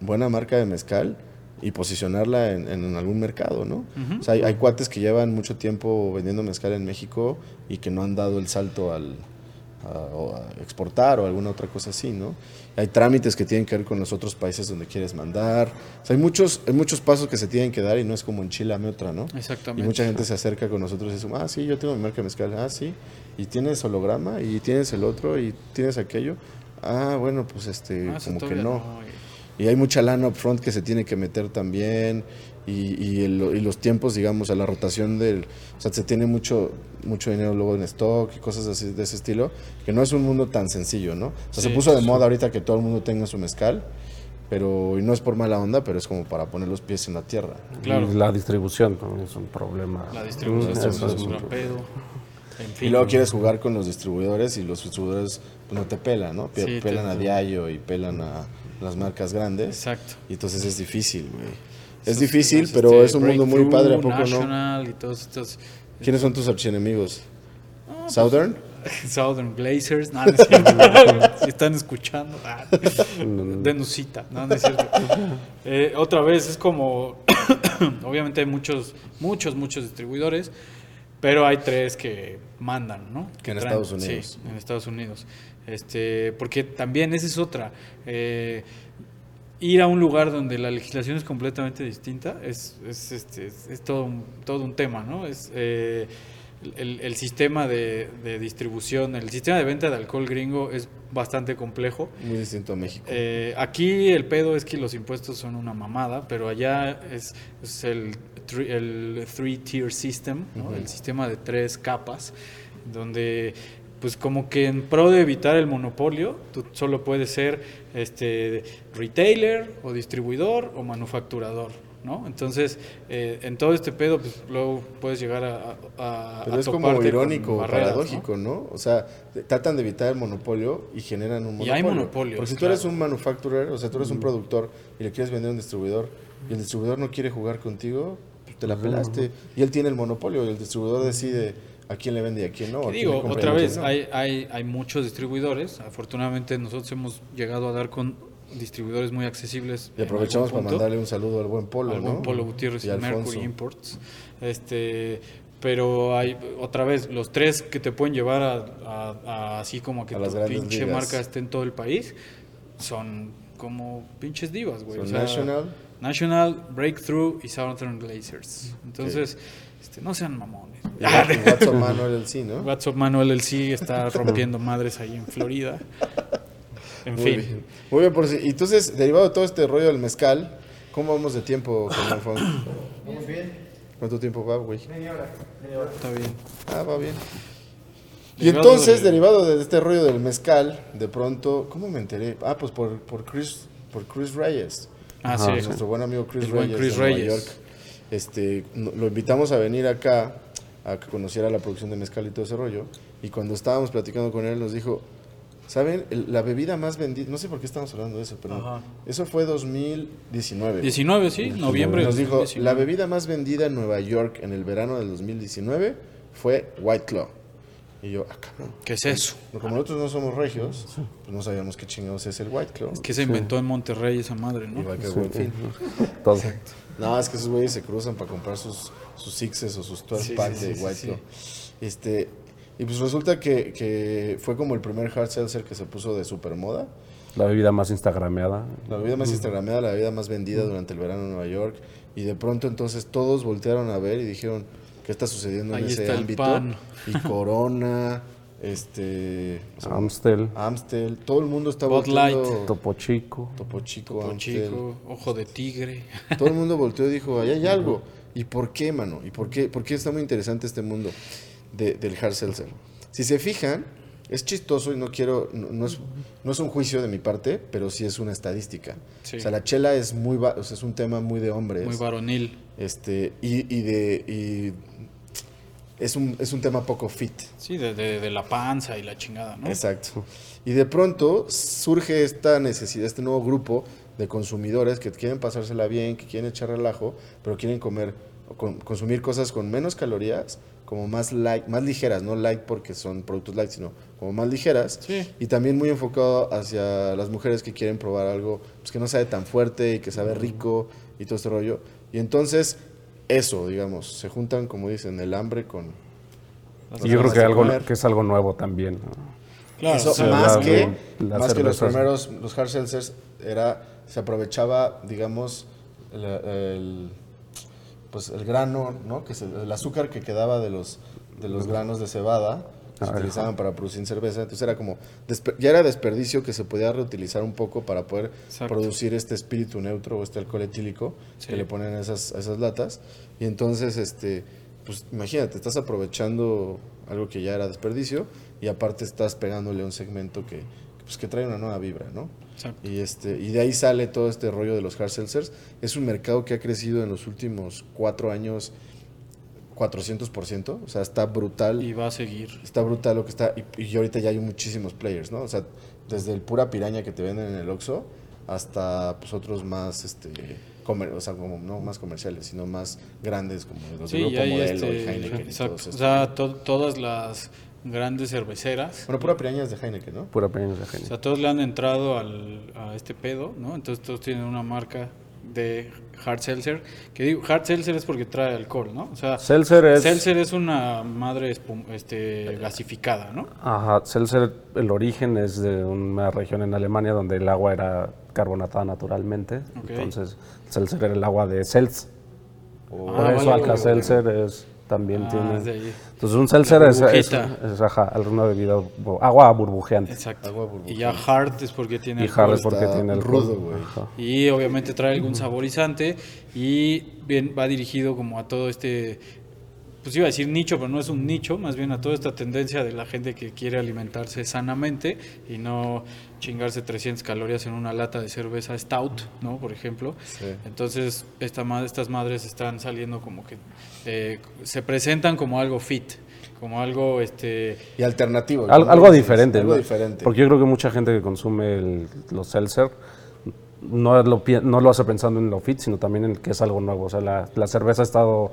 buena marca de mezcal y posicionarla en, en algún mercado, ¿no? O sea, hay, hay cuates que llevan mucho tiempo vendiendo mezcal en México y que no han dado el salto al, a, exportar o alguna otra cosa así, ¿no? Hay trámites que tienen que ver con los otros países donde quieres mandar. O sea, hay muchos, hay muchos pasos que se tienen que dar y no es como en Chile, dame otra, ¿no? Exactamente. Y mucha gente se acerca con nosotros y dice, ah, sí, yo tengo mi marca de mezcal, ah, sí, y tienes holograma, y tienes el otro, y tienes aquello. Ah, bueno, pues este, Ah, como que no. Y- hay mucha lana upfront que se tiene que meter también. Y, y, el- y los tiempos, digamos, a la rotación del. O sea, se tiene mucho, mucho dinero luego en stock y cosas así de ese estilo. Que no es un mundo tan sencillo, ¿no? O sea, se puso de sí. moda ahorita que todo el mundo tenga su mezcal. Pero. Y no es por mala onda, pero es como para poner los pies en la tierra. Claro. Y la distribución también es un problema. La distribución es un gran pedo. En Y luego quieres jugar con los distribuidores y los distribuidores pues, no te pelan, ¿no? Pe- Sí, pelan a Diallo y pelan a las marcas grandes. Exacto. Y entonces es difícil, güey. Es difícil, pero este, es un mundo muy padre, ¿a poco no? Y todos estos ¿Quiénes son tus archienemigos? ¿Southern? Southern Blazers, nada, no es cierto. si están escuchando, ah, denusita, no, no es cierto. Eh, otra vez es como, obviamente hay muchos, muchos, muchos distribuidores, pero hay tres que mandan, ¿no? Que en traen- Estados Unidos. Sí, en Estados Unidos. Este, porque también esa es otra. eh, ir a un lugar donde la legislación es completamente distinta es, es, este, es, es todo, un, todo un tema, ¿no? Es, eh, el, el sistema de, de distribución, el sistema de venta de alcohol gringo es bastante complejo. Muy distinto a México. Eh, aquí el pedo es que los impuestos son una mamada, pero allá es, es el, three- el three-tier system, el sistema de tres capas, donde pues como que en pro de evitar el monopolio, tú solo puedes ser este retailer o distribuidor o manufacturador, ¿no? Entonces, eh, en todo este pedo, pues luego puedes llegar a, a- Pero a es como irónico, barreras, ¿no? paradójico, ¿no? O sea, tratan de evitar el monopolio y generan un Y monopolio. hay monopolios, Porque si tú eres claro. un manufacturer, o sea, tú eres un productor y le quieres vender a un distribuidor y el distribuidor no quiere jugar contigo, pues te la pelaste. Y él tiene el monopolio y el distribuidor decide a quién le vende y a quién no. A quién digo, otra vez, no. hay, hay, hay muchos distribuidores. Afortunadamente nosotros hemos llegado a dar con distribuidores muy accesibles. Y aprovechamos para mandarle un saludo al buen Polo, al ¿no? buen Polo Gutiérrez y, y. Mercury Imports. Este, pero hay otra vez los tres que te pueden llevar a, a- a así como que A tu pinche ligas. marca esté en todo el país son como pinches divas, güey. Son O sea, National. National, Breakthrough y Southern Glazers. Entonces, este, no sean mamones. Watson Manuel sí, ¿no? WhatsApp Manuel el sí está rompiendo madres ahí en Florida. En Muy fin. bien. Muy bien, por si. Y entonces, derivado de todo este rollo del mezcal, ¿cómo vamos de tiempo fondo? Vamos bien. ¿Cuánto tiempo va, güey? Media hora. Está bien. Ah, va bien. Y entonces, derivado de este rollo del mezcal, de pronto, ¿cómo me enteré? Ah, pues por, por Chris, por Chris Reyes. Ah, Ajá, sí. Nuestro buen amigo Chris El buen Reyes Chris de Nueva. York. Este, lo invitamos a venir acá a que conociera la producción de mezcal y todo ese rollo. Y cuando estábamos platicando con él, nos dijo, ¿saben? El- la bebida más vendida, no sé por qué estamos hablando de eso, pero Ajá. eso fue 2019. 19, sí, noviembre. Nos dijo, 2019. la bebida más vendida en Nueva York en el verano del 2019 fue White Claw. Y yo, ah, cabrón. ¿Qué es eso? Como nosotros no somos regios, pues no sabíamos qué chingados es el White Claw. Que se inventó en Monterrey esa madre, ¿no? Igual que el Buen Fin. Todo. No, es que esos güeyes se cruzan para comprar sus, sus sixes o sus 12 Sí, pack sí, de sí, White sí, Claw. Este, y pues resulta que, que fue como el primer hard seltzer que se puso de super moda. La bebida más instagrameada. La bebida más instagrameada, la bebida más vendida durante el verano en Nueva York. Y de pronto entonces todos voltearon a ver y dijeron, ¿qué está sucediendo en ese está el ámbito? pan. Y Corona, este... o sea, Amstel, Amstel, todo el mundo está volteando... Light. Topo Chico. Topo Chico, Topo Amstel. Chico, ojo de tigre. Todo el mundo volteó y dijo, ahí hay algo. ¿Y por qué, mano? ¿Y por qué, por qué está muy interesante este mundo de- del hard seltzer? Si se fijan, es chistoso y no quiero, no, no es, no es un juicio de mi parte, pero sí es una estadística. Sí. O sea, la chela es muy, o sea, es un tema muy de hombres. Muy varonil. Este, y, y de, y es un, es un tema poco fit. Sí, de, de- de la panza y la chingada, ¿no? Exacto. Y de pronto surge esta necesidad, este nuevo grupo de consumidores que quieren pasársela bien, que quieren echar relajo, pero quieren comer, o con- consumir cosas con menos calorías, como más light, más ligeras, no light porque son productos light, sino como más ligeras. Sí. Y también muy enfocado hacia las mujeres que quieren probar algo pues, que no sabe tan fuerte y que sabe rico y todo este rollo. Y entonces, eso, digamos, se juntan, como dicen, el hambre con... Y yo creo que, algo, comer. que es algo nuevo también. ¿no? Claro, Eso, o sea, más la- que, más que los primeros, los hard seltzers, era, se aprovechaba, digamos, el, el, pues el grano, ¿no? Que es el, el azúcar que quedaba de los, de los granos de cebada, se Ah, utilizaban para producir cerveza. Entonces era como, ya era desperdicio que se podía reutilizar un poco para poder Exacto. producir este espíritu neutro o este alcohol etílico Sí. que le ponen a esas, a esas latas. Y entonces, este, pues imagínate, estás aprovechando algo que ya era desperdicio y aparte estás pegándole a un segmento que, pues, que trae una nueva vibra, ¿no? Exacto. Y, este, y de ahí sale todo este rollo de los hard seltzers. Es un mercado que ha crecido en los últimos cuatro años 400%, o sea, está brutal. Y va a seguir. Está brutal lo que está. Y, y ahorita ya hay muchísimos players, ¿no? O sea, desde el pura piraña que te venden en el Oxxo hasta pues otros más, este, comer, o sea, como no más comerciales, sino más grandes como los de Grupo y Modelo, y este, Heineken y exacto. todos O sea, to- todas las grandes cerveceras. Bueno, pura piraña es de Heineken, ¿no? Pura peña de O genio. sea, todos le han entrado al, a este pedo, ¿no? Entonces todos tienen una marca de hard seltzer. Que digo, hard seltzer es porque trae alcohol, ¿no? O sea, Seltzer es. seltzer es una madre espum- este, gasificada, ¿no? Ajá, Seltzer, el origen es de una región en Alemania donde el agua era carbonatada naturalmente. Entonces, Seltzer era el agua de Seltz. Por Ah, eso vale, Alka vale, Seltzer es, también Ah, tiene. de. Entonces, un Seltzer es, es, es, ajá, alguna bebida, agua burbujeante. Exacto. Agua burbujeante. Y ya hard es porque tiene Y hard es porque tiene el rudo, güey. Y obviamente trae algún saborizante y bien va dirigido como a todo este pues iba a decir nicho, pero no es un nicho, más bien a toda esta tendencia de la gente que quiere alimentarse sanamente y no chingarse 300 calorías en una lata de cerveza stout, ¿no? Por ejemplo. Sí. Entonces, esta, estas madres están saliendo como que eh, se presentan como algo fit, como algo, este, Y alternativo. Al- algo dices, diferente. Algo ¿no? diferente. Porque yo creo que mucha gente que consume el- los seltzer no lo, pi- no lo hace pensando en lo fit, sino también en que es algo nuevo. O sea, la, la cerveza ha estado,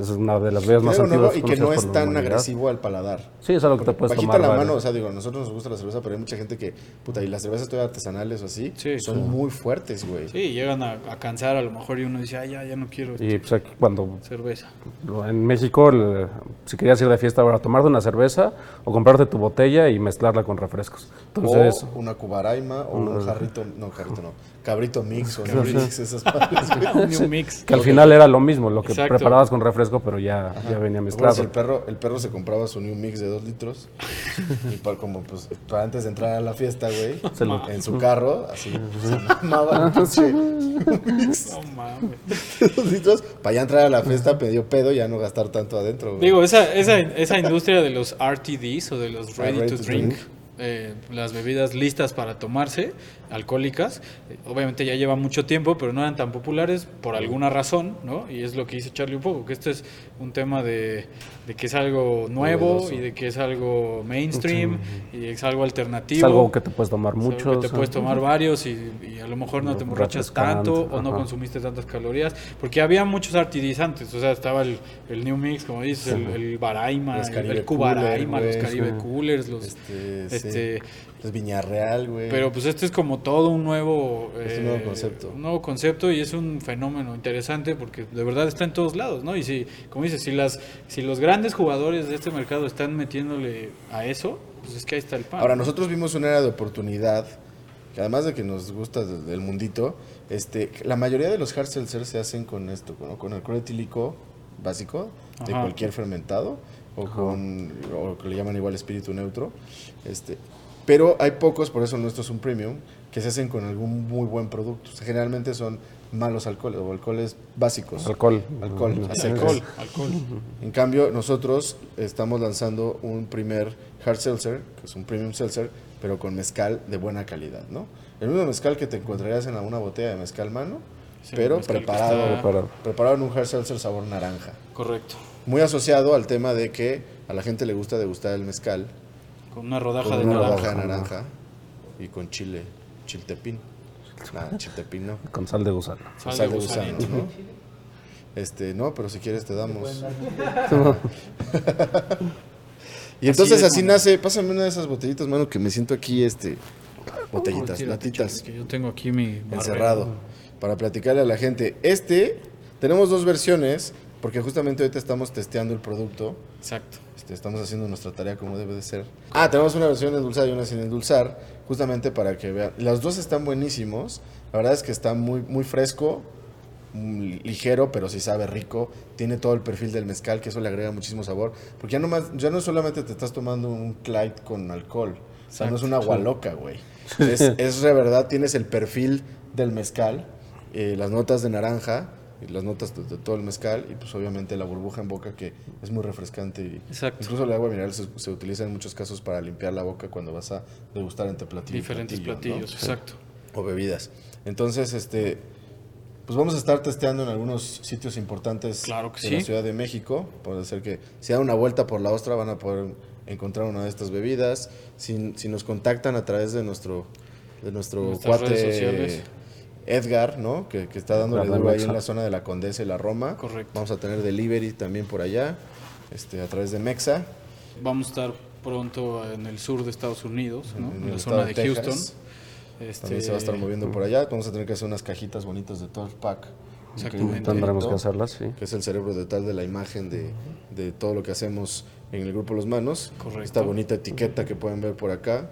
es una de las bebidas más nuevo antiguas. y que no es tan humanidad. agresivo al paladar. Sí, es algo que te puedes Bajita tomar. la varios. mano, o sea, digo, a nosotros nos gusta la cerveza, pero hay mucha gente que, puta, y las cervezas todavía artesanales o así, Sí, son sí. muy fuertes, güey. sí, llegan a, a cansar a lo mejor y uno dice, ay, ya, ya no quiero Y pues aquí cuando cerveza. en México, el- si querías ir de fiesta, ahora tomarte una cerveza o comprarte tu botella y mezclarla con refrescos. Entonces, o una cubaraima o un jarrito, no, jarrito no, cabrito mix o no mix, esas madres, güey. New mix. que al final era lo mismo, lo que Exacto. preparabas con refresco, pero ya, ya venía mezclado. El perro, el perro se compraba su new mix de dos litros y para, como pues para antes de entrar a la fiesta, güey, Se lo- en su carro, así se mamaba pinche mix No mames. de dos litros para ya entrar a la fiesta, pedió pedo y ya no gastar tanto adentro, güey. Digo, esa, esa, esa industria de los RTDs o de los Ah, ready, ready to to drink, drink. eh, las bebidas listas para tomarse, alcohólicas, eh, obviamente ya lleva mucho tiempo, pero no eran tan populares por alguna razón, ¿no? Y es lo que dice Charlie un poco, que este es un tema de, de que es algo nuevo Novedoso. y de que es algo mainstream y es algo alternativo. Es algo que te puedes tomar mucho. que te puedes tomar varios y, y a lo mejor no te emborrachas tanto o no ajá. consumiste tantas calorías. Porque había muchos RTDs antes. O sea, estaba el, el New Mix, como dices, el, el Baraima, Los el, el Cubaraima, los Caribe sí. Coolers, los... Este, sí. este, Es Viñarreal, güey. Pero pues este es como todo un nuevo, Es un eh, nuevo concepto. un nuevo concepto y es un fenómeno interesante porque de verdad está en todos lados, ¿no? Y si, como dices, si las, si los grandes jugadores de este mercado están metiéndole a eso, pues es que ahí está el pan. Ahora, nosotros vimos una era de oportunidad, que además de que nos gusta del mundito, este, la mayoría de los hard seltzers se hacen con esto, ¿no? con alcohol etílico básico, de Ajá. cualquier fermentado, o con, o que le llaman igual espíritu neutro. Este, pero hay pocos, por eso nuestro es un premium, que se hacen con algún muy buen producto. O sea, generalmente son malos alcoholes o alcoholes básicos. Alcohol. Alcohol, alcohol, alcohol. En cambio, nosotros estamos lanzando un primer hard seltzer, que es un premium seltzer, pero con mezcal de buena calidad, ¿no? El mismo mezcal que te encontrarías en una botella de mezcal mano, Sí, pero mezcal preparado, está- Preparado. preparado en un hard seltzer sabor naranja. Correcto. Muy asociado al tema de que a la gente le gusta degustar el mezcal Con una rodaja con de una naranja. rodaja de naranja y con chile, chiltepín. Nada, chiltepín no. Con sal de gusano. Con Sal sal de gusano. ¿no? Este, no, pero si quieres te damos. y entonces es, así, nace, pásame una de esas botellitas, mano, que me siento aquí, este, botellitas, latitas, Que yo tengo aquí mi encerrado, para platicarle a la gente. Este, tenemos dos versiones, porque justamente ahorita estamos testeando el producto. Exacto. Este, estamos haciendo nuestra tarea como debe de ser. Ah, tenemos una versión endulzada y una sin endulzar, justamente para que vean. Las dos están buenísimos. La verdad es que está muy, muy fresco, mm, ligero, pero sí sabe rico. Tiene todo el perfil del mezcal, que eso le agrega muchísimo sabor. Porque ya no, más, ya no solamente te estás tomando un Clyde con alcohol. O sea, no es una agua loca, güey. Es, es de verdad, tienes el perfil del mezcal, eh, las notas de naranja, las notas de, de todo el mezcal, y pues obviamente la burbuja en boca que es muy refrescante. Y Exacto. Incluso el agua mineral se, se utiliza en muchos casos para limpiar la boca cuando vas a degustar entre platillo y Diferentes platillos, exacto. o bebidas. Entonces, este, pues vamos a estar testeando en algunos sitios importantes Claro que de sí. la Ciudad de México. Puede ser que si dan una vuelta por la ostra van a poder encontrar una de estas bebidas. Si, si nos contactan a través de nuestro, de nuestro Nuestras cuate. Edgar, ¿no? Que, que está dándole duro ahí en la zona de la Condesa y la Roma. Correcto. Vamos a tener delivery también por allá, este, a través de Mexa. Vamos a estar pronto en el sur de Estados Unidos, ¿no? en la zona de, de Texas. Houston. Este, También se va a estar moviendo por allá. Vamos a tener que hacer unas cajitas bonitas de 12 pack. Exactamente. Tendremos que hacerlas, sí. Que es el cerebro detrás de la imagen de, de todo lo que hacemos en el grupo Los Manos. Correcto. Esta bonita etiqueta que pueden ver por acá.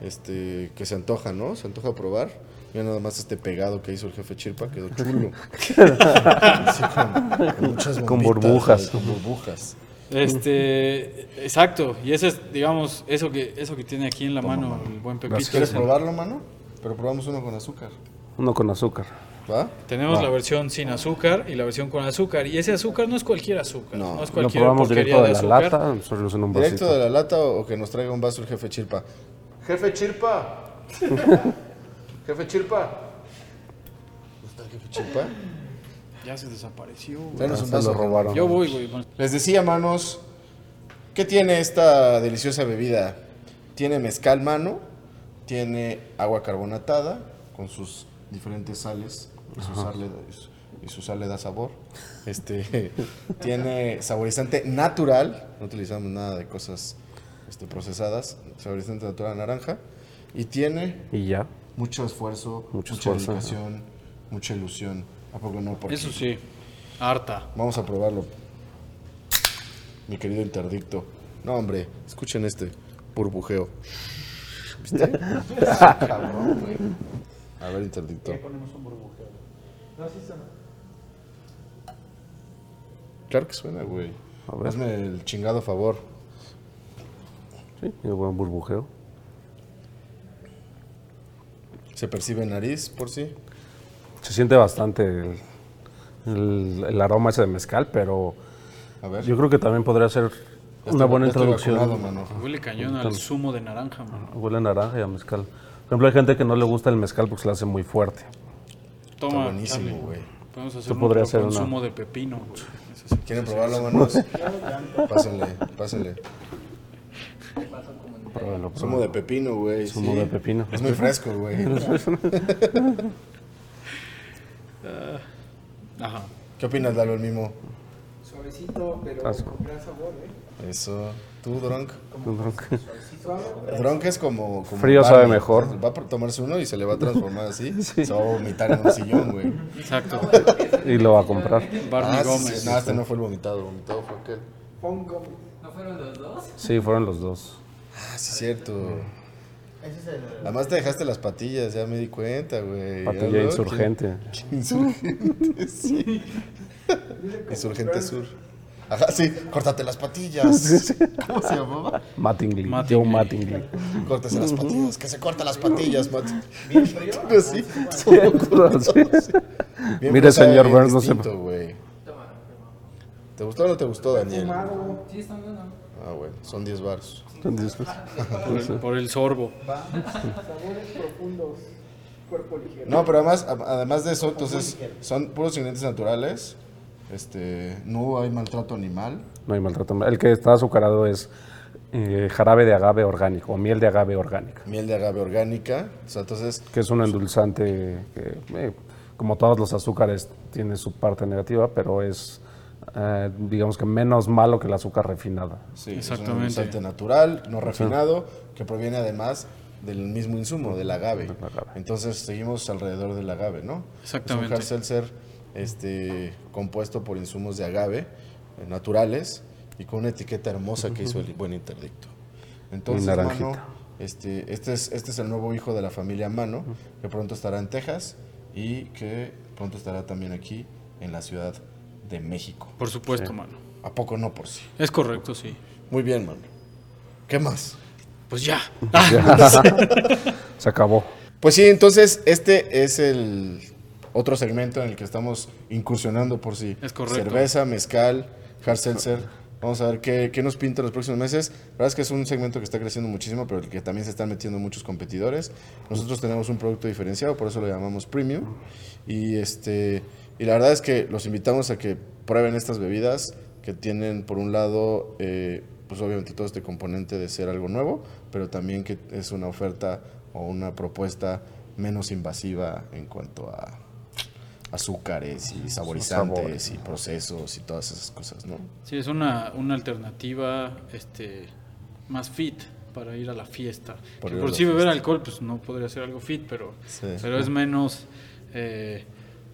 Este, que se antoja, ¿no? Se antoja probar. Mira nada más este pegado que hizo el jefe Chirpa, quedó chulo. Así con, con muchas Con bombitas, burbujas. Con burbujas. Este, exacto, y ese es, digamos, eso que, eso que tiene aquí en la mano el buen Pepito. ¿Quieres probarlo, mano? Pero probamos uno con azúcar. Uno con azúcar. ¿Va? Tenemos Va. la versión sin azúcar y la versión con azúcar. Y ese azúcar no es cualquier azúcar. No. No, es Lo cualquier probamos porquería directo de de la lata, nosotros en un ¿Directo de la lata o, o que nos traiga un vaso el jefe Chirpa? ¡Jefe Chirpa! ¡Jefe Chirpa! ¿Dónde está el jefe Chirpa? Ya se desapareció. Se lo robaron. Yo voy, güey. Les decía, manos, ¿qué tiene esta deliciosa bebida? Tiene mezcal mano, tiene agua carbonatada con sus diferentes sales y su sal le, y su sal le da sabor. Este, tiene saborizante natural, no utilizamos nada de cosas este, procesadas, saborizante natural naranja y tiene Y ya. Mucho esfuerzo, Mucho mucha esfuerzo, dedicación, mucha ilusión. ¿A poco no? Porque eso sí. Harta. Vamos a probarlo. Mi querido interdicto. No, hombre, escuchen este burbujeo. ¿Viste? Cabrón, güey. A ver, interdicto. Claro que suena, güey. Hazme el chingado favor. Sí, buen burbujeo. ¿Se percibe en nariz por sí? Se siente bastante el, el- el aroma ese de mezcal, pero A ver. yo creo que también podría ser Ya una estoy- buena introducción. vacunado. Huele cañón al zumo de naranja, mano. Huele a naranja y a mezcal. Por ejemplo, hay gente que no le gusta el mezcal porque se le hace muy fuerte. Toma, Está buenísimo, güey. Podemos hacer un podría una- zumo de pepino, güey. ¿Quieren probarlo, manos? pásenle, pásenle. Pruébalo, Zumo de pepino, güey. Zumo sí. de pepino. Es muy fresco, güey. Ajá. ¿Qué opinas, Lalo, el mimo? Suavecito, pero Asco. con gran sabor, ¿eh? Eso. ¿Tú, Drunk? Suave, Drunk es como... como Frío sabe mejor. Va a tomarse uno y se le va a transformar así. Se va a vomitar en un sillón, güey. Exacto. Y lo va a comprar. Barney Ah, sí, Gómez. sí. No, este no fue el vomitado. Vomitado fue aquel. Pongo. Sí, fueron los dos. Ah, sí, cierto. Además te dejaste las patillas, ya me di cuenta, güey. Patilla ¿Ya, no? insurgente. Insurgente, sí. Insurgente Sur. Ajá, sí, córtate las patillas. ¿Cómo se llamaba? Mattingly. Mattingly. Joe Mattingly. Córtese las patillas, que se corta las patillas, Matt. Sí, Sí. Bien Mire, señor bien Burns, no se... distinto, güey. ¿Te gustó o no te gustó, Daniel? Fumado. Ah, bueno, son 10 baros. Por el, por el sorbo. Sabores profundos. Cuerpo ligero. No, pero además, a- además de eso, entonces, son puros ingredientes naturales. Este, no hay maltrato animal. No hay maltrato. El que está azucarado es eh, jarabe de agave orgánico o miel de agave orgánica, Miel de agave orgánica. O sea, entonces, que es un endulzante que, eh, como todos los azúcares, tiene su parte negativa, pero es, eh, digamos que menos malo que el azúcar refinada. sí, es un Exactamente. endulzante natural, no refinado, que proviene además del mismo insumo, del agave. agave. Entonces, seguimos alrededor del agave, ¿no? Exactamente. Es un hard seltzer este, compuesto por insumos de agave eh, naturales y con una etiqueta hermosa que hizo el buen interdicto. Entonces, mano, este, este, es, este es el nuevo hijo de la familia Mano, que pronto estará en Texas y que pronto estará también aquí en la Ciudad de México. Por supuesto, mano. ¿A poco no por sí? Es correcto, sí. Muy bien, mano. ¿Qué más? Pues ya. Se acabó. Pues sí, entonces este es el otro segmento en el que estamos incursionando por si Es correcto. cerveza, mezcal, hard seltzer. Vamos a ver qué, qué nos pinta los próximos meses. La verdad es que es un segmento que está creciendo muchísimo, pero el que también se están metiendo muchos competidores. Nosotros tenemos un producto diferenciado, por eso lo llamamos premium. Y este y la verdad es que los invitamos a que prueben estas bebidas que tienen por un lado eh, pues obviamente todo este componente de ser algo nuevo, pero también que es una oferta o una propuesta menos invasiva en cuanto a azúcares y saborizantes sabores. y procesos y todas esas cosas, ¿no? Sí, es una, una alternativa este, más fit para ir a la fiesta. Por por sí beber alcohol pues no podría ser algo fit, pero, Sí. pero es menos eh,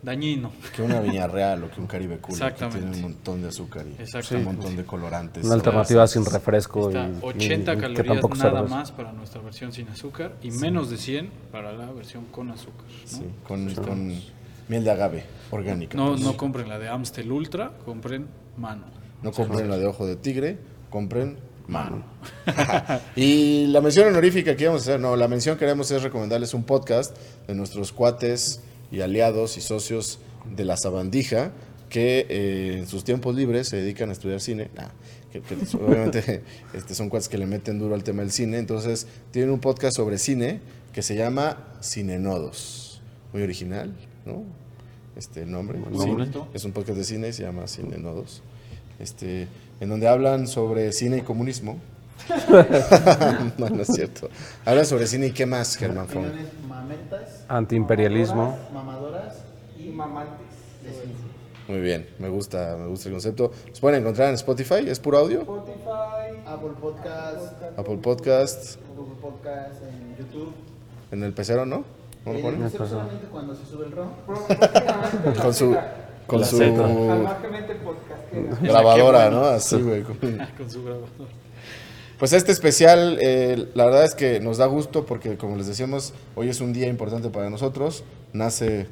dañino. Que una viña real o que un Caribe Cool, que Exactamente. tiene un montón de azúcar y un montón de colorantes. Una alternativa sin refresco. Está y, 80 y- que calorías tampoco nada más para nuestra versión sin azúcar y menos de 100 para la versión con azúcar. ¿no? Sí, con, con miel de agave orgánica. No, pues. no compren la de Amstel Ultra, compren mano. No compren la de ojo de tigre, compren mano. y la mención honorífica que íbamos a hacer, no, la mención que queremos es recomendarles un podcast de nuestros cuates y aliados y socios de la Sabandija que eh, en sus tiempos libres se dedican a estudiar cine. Nah, que, que obviamente este, son cuates que le meten duro al tema del cine. Entonces tienen un podcast sobre cine que se llama Cinenodos. Muy original, ¿no? Este nombre. Es un podcast de cine y se llama Cinenodos. Este, en donde hablan sobre cine y comunismo. no, no es cierto. Hablan sobre cine y qué más, Germán Fong. Antiimperialismo. mamadoras Y mamantes. de cine. Muy bien, me gusta, me gusta el concepto. Los pueden encontrar en Spotify, es puro audio. Spotify, Apple Podcast, Apple Podcast, Google Podcast, en YouTube. en el pecero, ¿no? ¿No lo En ponen? solamente cuando se sube el próximamente Con su, con La su grabadora, ¿no? Así, güey. con- su grabador. Pues este especial, eh, la verdad es que nos da gusto porque, como les decíamos, hoy es un día importante para nosotros. Nace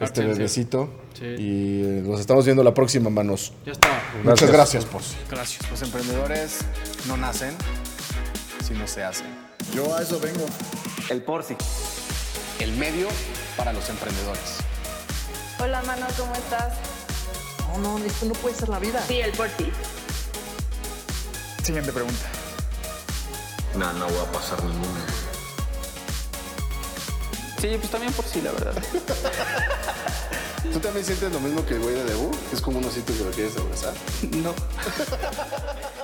este bebecito Sí. y eh, los estamos viendo la próxima, manos. Ya está. Muchas gracias, pues. Gracias. Los emprendedores no nacen, sino se hacen. Yo a eso vengo. El Porfi, el medio para los emprendedores. Hola, mano, ¿cómo estás? No, no, esto no puede ser la vida. Sí, el por ti. Siguiente pregunta. No, no voy a pasar ninguna. Sí, pues también por sí, la verdad. ¿Tú también sientes lo mismo que el güey de Debu? Es como un osito que lo quieres abrazar. No.